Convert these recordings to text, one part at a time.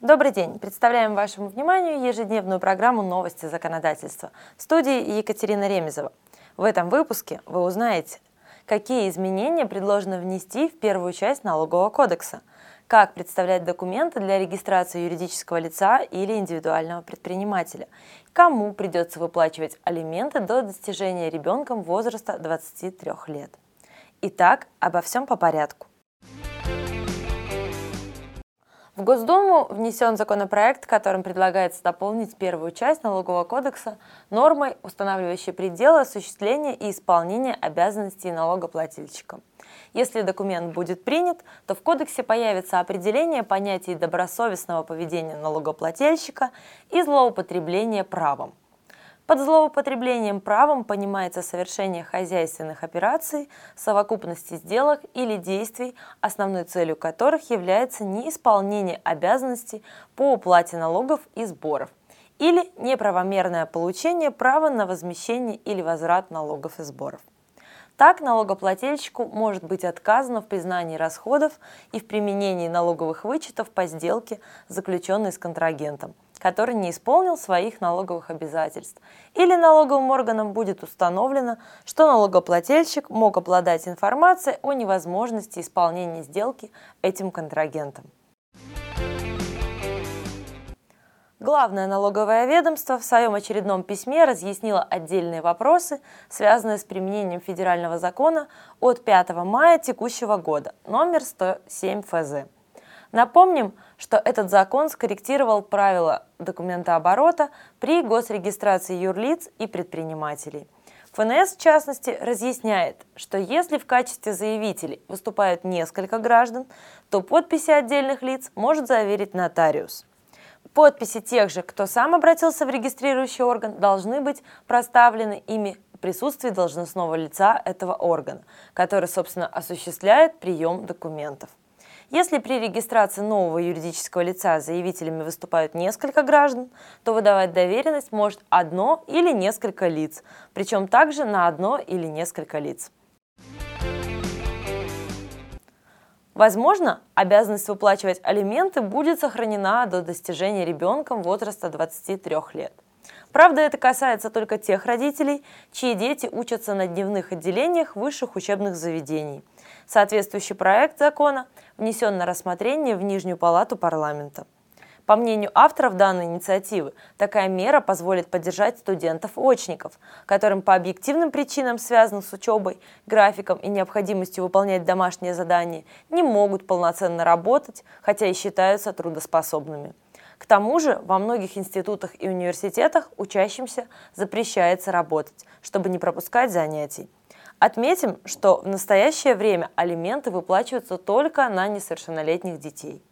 Добрый день! Представляем вашему вниманию ежедневную программу «Новости законодательства» в студии Екатерина Ремезова. В этом выпуске вы узнаете, какие изменения предложено внести в первую часть налогового кодекса, как представлять документы для регистрации юридического лица или индивидуального предпринимателя, кому придется выплачивать алименты до достижения ребенком возраста 23 лет. Итак, обо всем по порядку. В Госдуму внесен законопроект, которым предлагается дополнить первую часть налогового кодекса нормой, устанавливающей пределы осуществления и исполнения обязанностей налогоплательщика. Если документ будет принят, то в кодексе появится определение понятий добросовестного поведения налогоплательщика и злоупотребления правом. Под злоупотреблением правом понимается совершение хозяйственных операций, совокупности сделок или действий, основной целью которых является неисполнение обязанностей по уплате налогов и сборов или неправомерное получение права на возмещение или возврат налогов и сборов. Так налогоплательщику может быть отказано в признании расходов и в применении налоговых вычетов по сделке, заключенной с контрагентом – который не исполнил своих налоговых обязательств. Или налоговым органам будет установлено, что налогоплательщик мог обладать информацией о невозможности исполнения сделки этим контрагентом. Главное налоговое ведомство в своем очередном письме разъяснило отдельные вопросы, связанные с применением федерального закона от 5 мая текущего года, номер 107 ФЗ. Напомним, что этот закон скорректировал правила документооборота при госрегистрации юрлиц и предпринимателей. ФНС, в частности, разъясняет, что если в качестве заявителей выступают несколько граждан, то подписи отдельных лиц может заверить нотариус. Подписи тех же, кто сам обратился в регистрирующий орган, должны быть проставлены ими в присутствии должностного лица этого органа, который, собственно, осуществляет прием документов. Если при регистрации нового юридического лица заявителями выступают несколько граждан, то выдавать доверенность может одно или несколько лиц, причем также на одно или несколько лиц. Возможно, обязанность выплачивать алименты будет сохранена до достижения ребенком возраста 23 лет. Правда, это касается только тех родителей, чьи дети учатся на дневных отделениях высших учебных заведений. Соответствующий проект закона внесен на рассмотрение в Нижнюю палату парламента. По мнению авторов данной инициативы, такая мера позволит поддержать студентов-очников, которым по объективным причинам, связанным с учебой, графиком и необходимостью выполнять домашние задания, не могут полноценно работать, хотя и считаются трудоспособными. К тому же во многих институтах и университетах учащимся запрещается работать, чтобы не пропускать занятий. Отметим, что в настоящее время алименты выплачиваются только на несовершеннолетних детей.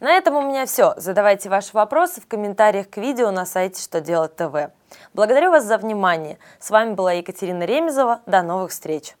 На этом у меня все. Задавайте ваши вопросы в комментариях к видео на сайте «Что делать ТВ». Благодарю вас за внимание. С вами была Екатерина Ремезова. До новых встреч!